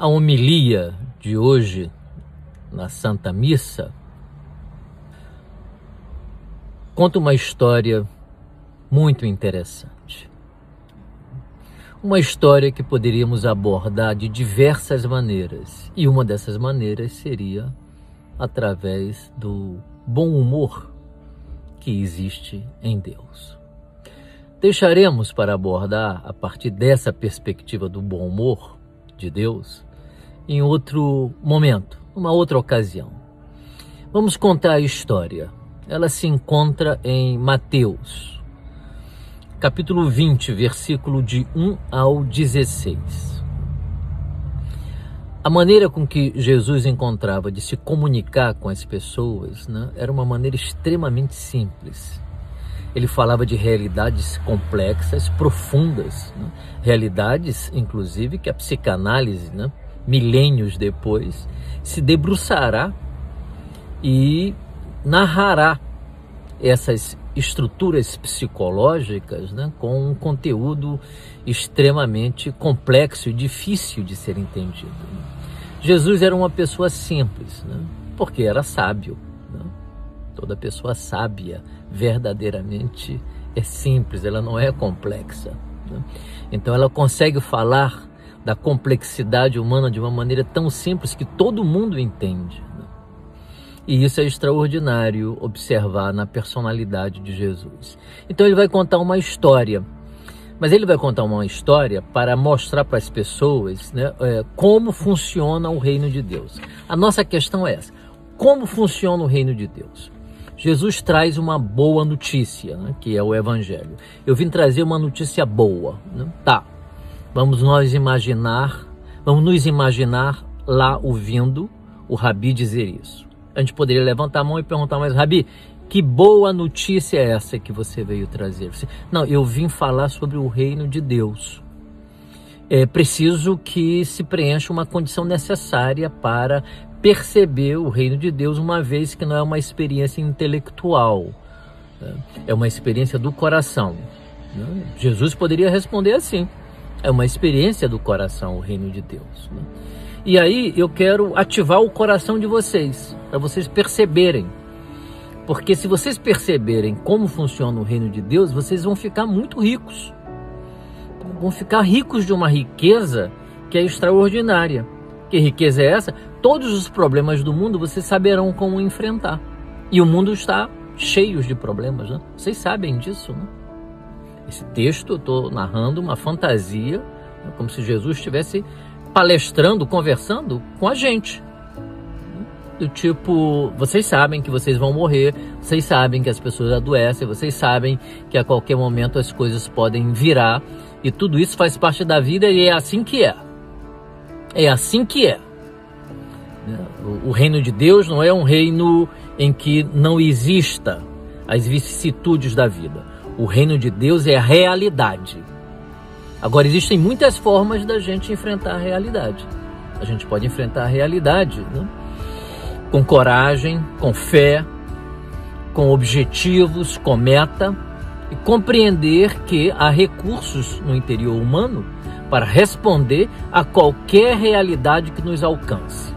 A homilia de hoje na Santa Missa conta uma história muito interessante. Uma história que poderíamos abordar de diversas maneiras, e uma dessas maneiras seria através do bom humor que existe em Deus. Deixaremos para abordar a partir dessa perspectiva do bom humor de Deus em outro momento, numa outra ocasião. Vamos contar a história. Ela se encontra em Mateus, capítulo 20, versículo de 1 ao 16. A maneira com que Jesus encontrava de se comunicar com as pessoas né, era uma maneira extremamente simples. Ele falava de realidades complexas, profundas, né, realidades, inclusive, que a psicanálise né, milênios depois, se debruçará e narrará essas estruturas psicológicas né, com um conteúdo extremamente complexo e difícil de ser entendido. Jesus era uma pessoa simples, né, porque era sábio. Né? Toda pessoa sábia verdadeiramente é simples, ela não é complexa. Né? Então ela consegue falar da complexidade humana de uma maneira tão simples que todo mundo entende. Né? E isso é extraordinário observar na personalidade de Jesus. Então ele vai contar uma história, mas ele vai contar uma história para mostrar para as pessoas né, é, como funciona o reino de Deus. A nossa questão é essa: como funciona o reino de Deus? Jesus traz uma boa notícia, né, que é o Evangelho. Eu vim trazer uma notícia boa. Né? Tá, Vamos nós imaginar, vamos nos imaginar lá ouvindo o Rabi dizer isso. A gente poderia levantar a mão e perguntar, mas Rabi, que boa notícia é essa que você veio trazer? Não, eu vim falar sobre o reino de Deus. É preciso que se preencha uma condição necessária para perceber o reino de Deus, uma vez que não é uma experiência intelectual, né? é uma experiência do coração. Né? Jesus poderia responder assim: é uma experiência do coração, o reino de Deus. Né? E aí eu quero ativar o coração de vocês, para vocês perceberem. Porque se vocês perceberem como funciona o reino de Deus, vocês vão ficar muito ricos. Vão ficar ricos de uma riqueza que é extraordinária. Que riqueza é essa? Todos os problemas do mundo vocês saberão como enfrentar. E o mundo está cheio de problemas, né? Vocês sabem disso, né? Esse texto eu estou narrando uma fantasia, como se Jesus estivesse palestrando, conversando com a gente. Do tipo, vocês sabem que vocês vão morrer, vocês sabem que as pessoas adoecem, vocês sabem que a qualquer momento as coisas podem virar e tudo isso faz parte da vida e é assim que é. É assim que é. O reino de Deus não é um reino em que não exista as vicissitudes da vida. O reino de Deus é a realidade. Agora, existem muitas formas da gente enfrentar a realidade. A gente pode enfrentar a realidade né? com coragem, com fé, com objetivos, com meta e compreender que há recursos no interior humano para responder a qualquer realidade que nos alcance.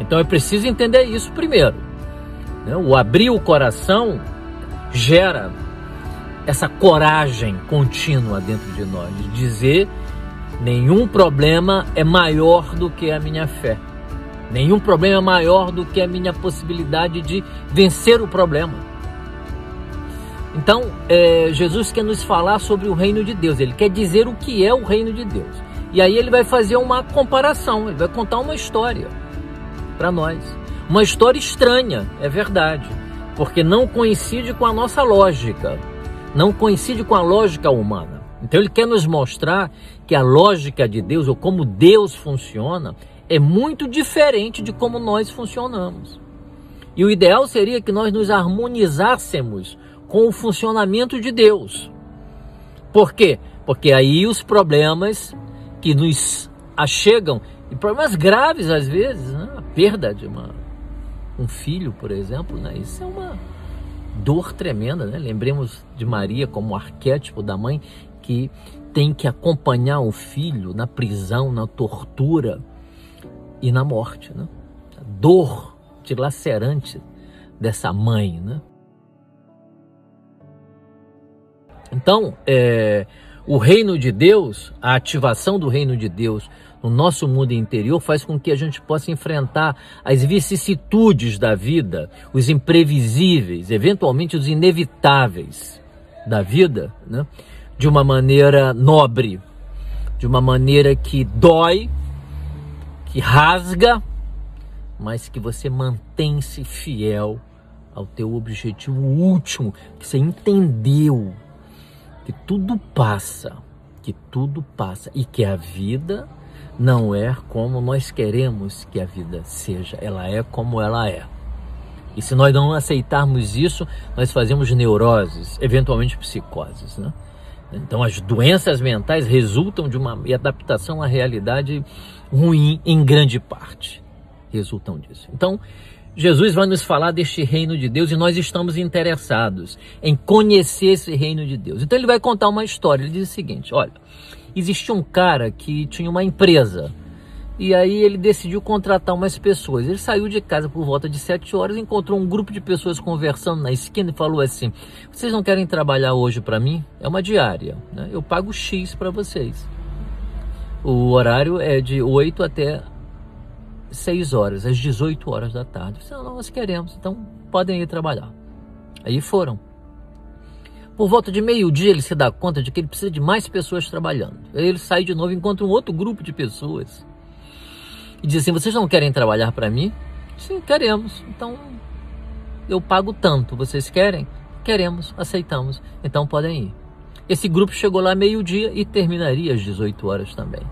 Então é preciso entender isso primeiro. Né? O abrir o coração gera essa coragem contínua dentro de nós, de dizer nenhum problema é maior do que a minha fé. Nenhum problema é maior do que a minha possibilidade de vencer o problema. Então, é, Jesus quer nos falar sobre o reino de Deus, ele quer dizer o que é o reino de Deus. E aí ele vai fazer uma comparação, ele vai contar uma história para nós. Uma história estranha, é verdade, porque não coincide com a nossa lógica não coincide com a lógica humana. Então ele quer nos mostrar que a lógica de Deus, ou como Deus funciona, é muito diferente de como nós funcionamos. E o ideal seria que nós nos harmonizássemos com o funcionamento de Deus. Por quê? Porque aí os problemas que nos achegam, e problemas graves às vezes, né? a perda de uma, um filho, por exemplo, né? isso é uma, dor tremenda, né? Lembremos de Maria como arquétipo da mãe que tem que acompanhar o filho na prisão, na tortura, e na morte, né? A dor dilacerante dessa mãe, né? Então, é, o reino de Deus, a ativação do reino de Deus no nosso mundo interior faz com que a gente possa enfrentar as vicissitudes da vida, os imprevisíveis, eventualmente os inevitáveis da vida, né? de uma maneira nobre, de uma maneira que dói, que rasga, mas que você mantém-se fiel ao teu objetivo último, que você entendeu que tudo passa, que tudo passa e que a vida não é como nós queremos que a vida seja, ela é como ela é. E se nós não aceitarmos isso, nós fazemos neuroses, eventualmente psicoses, né? Então as doenças mentais resultam de uma adaptação à realidade ruim em grande parte. Resultam disso. Então, Jesus vai nos falar deste reino de Deus e nós estamos interessados em conhecer esse reino de Deus. Então ele vai contar uma história. Ele diz o seguinte: olha, existia um cara que tinha uma empresa e aí ele decidiu contratar umas pessoas. Ele saiu de casa por volta de sete horas, encontrou um grupo de pessoas conversando na esquina e falou assim: "Vocês não querem trabalhar hoje para mim? É uma diária, né? Eu pago X para vocês. O horário é de 8 até 6 horas, às 18 horas da tarde. Disse, não, nós queremos, então podem ir trabalhar. Aí foram. Por volta de meio-dia ele se dá conta de que ele precisa de mais pessoas trabalhando. Aí ele sai de novo e encontra um outro grupo de pessoas. E diz assim: Vocês não querem trabalhar para mim? Sim, queremos. Então eu pago tanto. Vocês querem? Queremos, aceitamos. Então podem ir. Esse grupo chegou lá meio-dia e terminaria às 18 horas também.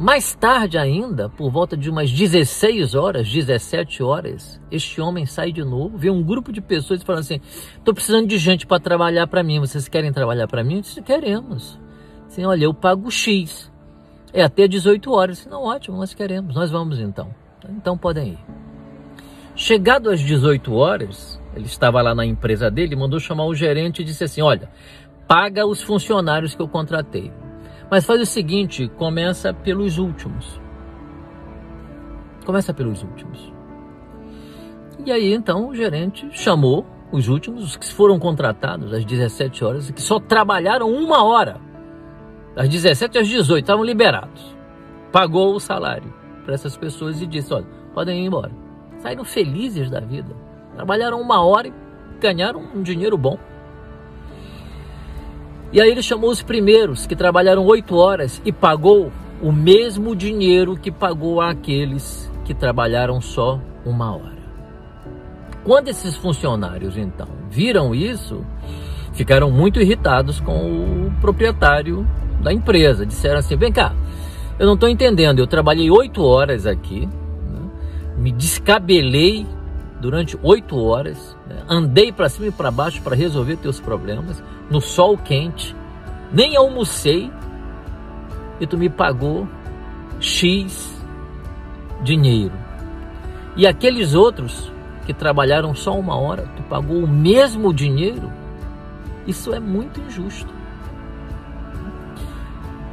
Mais tarde ainda, por volta de umas 16 horas, 17 horas, este homem sai de novo, vê um grupo de pessoas falando assim: "Estou precisando de gente para trabalhar para mim. Vocês querem trabalhar para mim?" Eu disse: "Queremos." Assim, olha, eu pago X. É até 18 horas. Disse, Não, ótimo, nós queremos. Nós vamos então. Então podem ir. Chegado às 18 horas, ele estava lá na empresa dele, mandou chamar o gerente e disse assim: "Olha, paga os funcionários que eu contratei. Mas faz o seguinte, começa pelos últimos. Começa pelos últimos. E aí então o gerente chamou os últimos, os que foram contratados às 17 horas e que só trabalharam uma hora. Das 17 às 18 estavam liberados. Pagou o salário para essas pessoas e disse: olha, podem ir embora. Saíram felizes da vida. Trabalharam uma hora e ganharam um dinheiro bom. E aí ele chamou os primeiros que trabalharam oito horas e pagou o mesmo dinheiro que pagou aqueles que trabalharam só uma hora. Quando esses funcionários então viram isso, ficaram muito irritados com o proprietário da empresa. Disseram assim: vem cá, eu não estou entendendo. Eu trabalhei oito horas aqui, né? me descabelei durante oito horas, né? andei para cima e para baixo para resolver teus problemas no sol quente, nem almocei e tu me pagou X dinheiro. E aqueles outros que trabalharam só uma hora, tu pagou o mesmo dinheiro? Isso é muito injusto.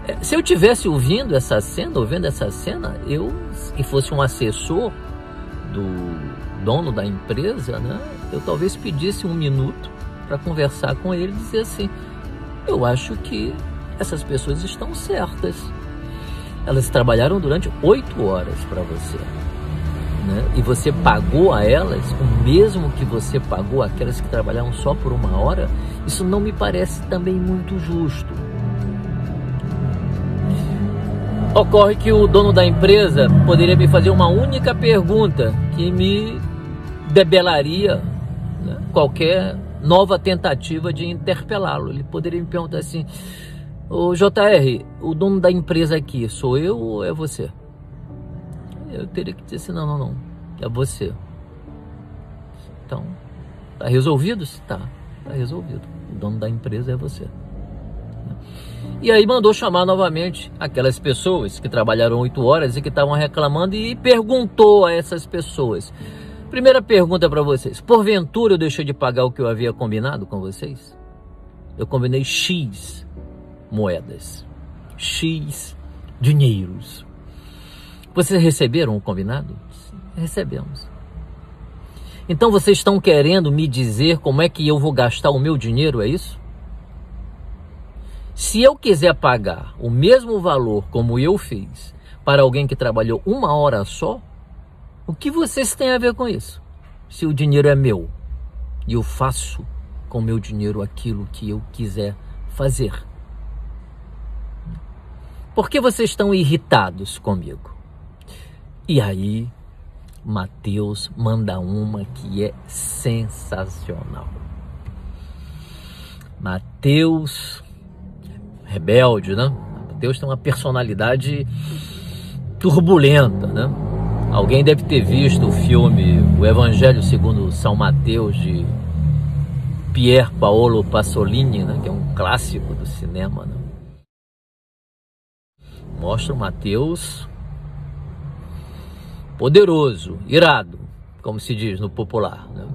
É, se eu tivesse ouvindo essa cena, ouvindo essa cena, eu, que fosse um assessor do dono da empresa, né, eu talvez pedisse um minuto para conversar com ele e dizer assim: eu acho que essas pessoas estão certas. Elas trabalharam durante oito horas para você. Né? E você pagou a elas o mesmo que você pagou aquelas que trabalharam só por uma hora, isso não me parece também muito justo. Ocorre que o dono da empresa poderia me fazer uma única pergunta que me debelaria né, qualquer nova tentativa de interpelá-lo. Ele poderia me perguntar assim: o JR, o dono da empresa aqui, sou eu ou é você? Eu teria que dizer assim: não, não, não, é você. Então, tá resolvido? Tá, tá resolvido. O dono da empresa é você. E aí mandou chamar novamente aquelas pessoas que trabalharam oito horas e que estavam reclamando e perguntou a essas pessoas: Primeira pergunta para vocês: porventura eu deixei de pagar o que eu havia combinado com vocês? Eu combinei X moedas, X dinheiros. Vocês receberam o combinado? Recebemos. Então vocês estão querendo me dizer como é que eu vou gastar o meu dinheiro, é isso? Se eu quiser pagar o mesmo valor como eu fiz para alguém que trabalhou uma hora só, o que vocês têm a ver com isso? Se o dinheiro é meu e eu faço com o meu dinheiro aquilo que eu quiser fazer. Por que vocês estão irritados comigo? E aí, Mateus manda uma que é sensacional. Mateus, rebelde, né? Mateus tem uma personalidade turbulenta, né? Alguém deve ter visto o filme O Evangelho segundo São Mateus de Pier Paolo Pasolini, né? que é um clássico do cinema. Né? Mostra o Mateus poderoso, irado, como se diz no popular. Né?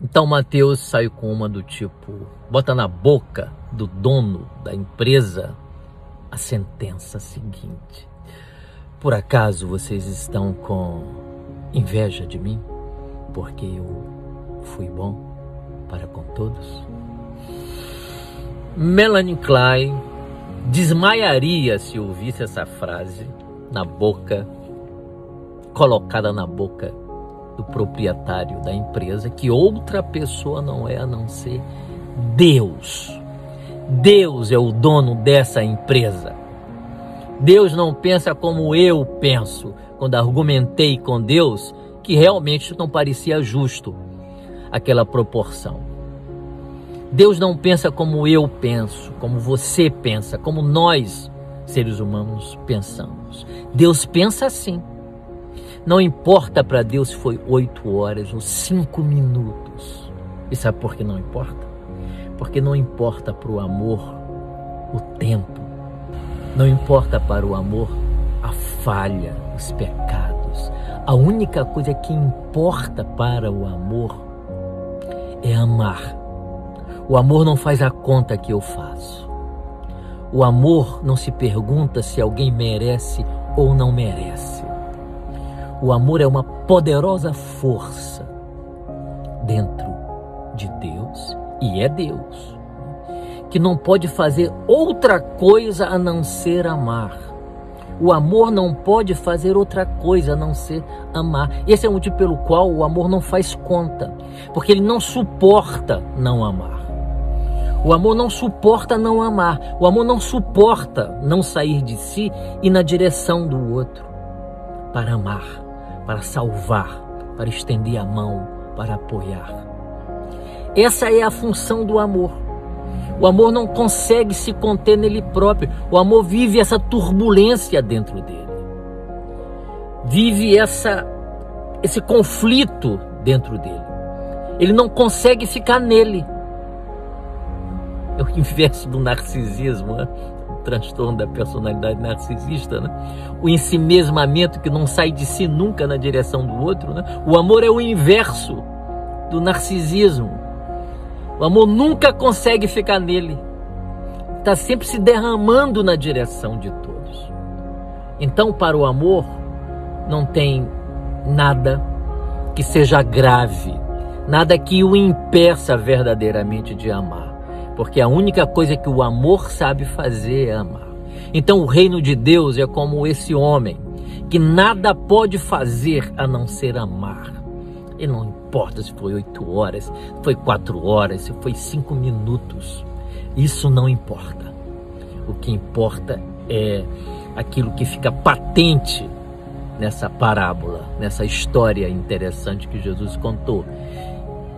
Então Mateus saiu com uma do tipo: bota na boca do dono da empresa a sentença seguinte. Por acaso vocês estão com inveja de mim? Porque eu fui bom para com todos? Melanie Klein desmaiaria se ouvisse essa frase na boca colocada na boca do proprietário da empresa, que outra pessoa não é a não ser Deus. Deus é o dono dessa empresa. Deus não pensa como eu penso. Quando argumentei com Deus, que realmente não parecia justo aquela proporção. Deus não pensa como eu penso, como você pensa, como nós, seres humanos, pensamos. Deus pensa assim. Não importa para Deus se foi oito horas ou cinco minutos. E sabe por que não importa? Porque não importa para o amor o tempo. Não importa para o amor a falha, os pecados. A única coisa que importa para o amor é amar. O amor não faz a conta que eu faço. O amor não se pergunta se alguém merece ou não merece. O amor é uma poderosa força dentro de Deus e é Deus, que não pode fazer outra coisa a não ser amar. O amor não pode fazer outra coisa a não ser amar. Esse é o motivo pelo qual o amor não faz conta, porque ele não suporta não amar. O amor não suporta não amar. O amor não suporta não sair de si e na direção do outro para amar para salvar, para estender a mão, para apoiar. Essa é a função do amor. O amor não consegue se conter nele próprio. O amor vive essa turbulência dentro dele. Vive essa esse conflito dentro dele. Ele não consegue ficar nele. É o inverso do narcisismo. Né? transtorno da personalidade narcisista, né? o ensimesmamento que não sai de si nunca na direção do outro. Né? O amor é o inverso do narcisismo. O amor nunca consegue ficar nele. Está sempre se derramando na direção de todos. Então, para o amor, não tem nada que seja grave, nada que o impeça verdadeiramente de amar porque a única coisa que o amor sabe fazer é amar. Então o reino de Deus é como esse homem que nada pode fazer a não ser amar. E não importa se foi oito horas, foi quatro horas, se foi cinco minutos. Isso não importa. O que importa é aquilo que fica patente nessa parábola, nessa história interessante que Jesus contou,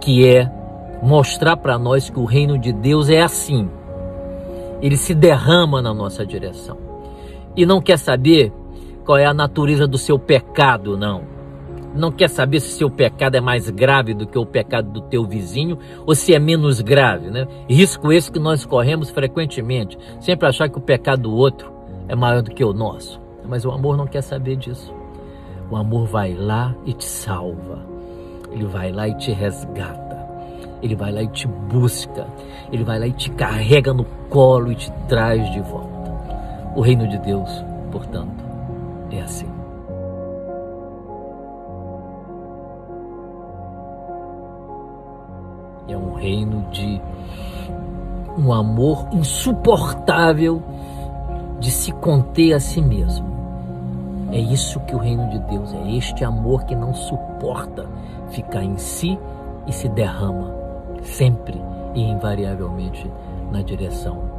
que é mostrar para nós que o reino de Deus é assim. Ele se derrama na nossa direção. E não quer saber qual é a natureza do seu pecado, não. Não quer saber se seu pecado é mais grave do que o pecado do teu vizinho ou se é menos grave, né? Risco esse que nós corremos frequentemente, sempre achar que o pecado do outro é maior do que o nosso. Mas o amor não quer saber disso. O amor vai lá e te salva. Ele vai lá e te resgata. Ele vai lá e te busca, ele vai lá e te carrega no colo e te traz de volta. O reino de Deus, portanto, é assim. Reino de um amor insuportável de se conter a si mesmo. É isso que o reino de Deus é, este amor que não suporta ficar em si e se derrama sempre e invariavelmente na direção